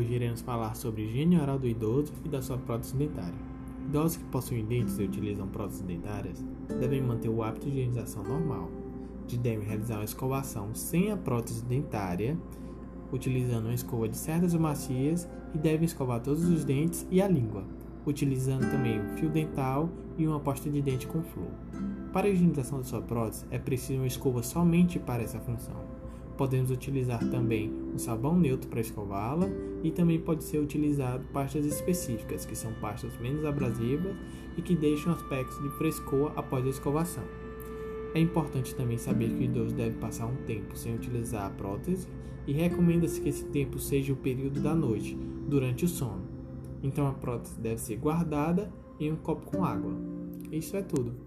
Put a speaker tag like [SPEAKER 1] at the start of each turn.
[SPEAKER 1] iremos falar sobre higiene oral do idoso e da sua prótese dentária. Idosos que possuem dentes e utilizam próteses dentárias devem manter o hábito de higienização normal, de devem realizar uma escovação sem a prótese dentária, utilizando uma escova de cerdas ou macias e devem escovar todos os dentes e a língua, utilizando também um fio dental e uma pasta de dente com flúor. Para a higienização da sua prótese é preciso uma escova somente para essa função. Podemos utilizar também um sabão neutro para escová-la e também pode ser utilizado pastas específicas, que são pastas menos abrasivas e que deixam aspectos de frescor após a escovação. É importante também saber que o idoso deve passar um tempo sem utilizar a prótese e recomenda-se que esse tempo seja o período da noite, durante o sono. Então a prótese deve ser guardada em um copo com água. Isso é tudo.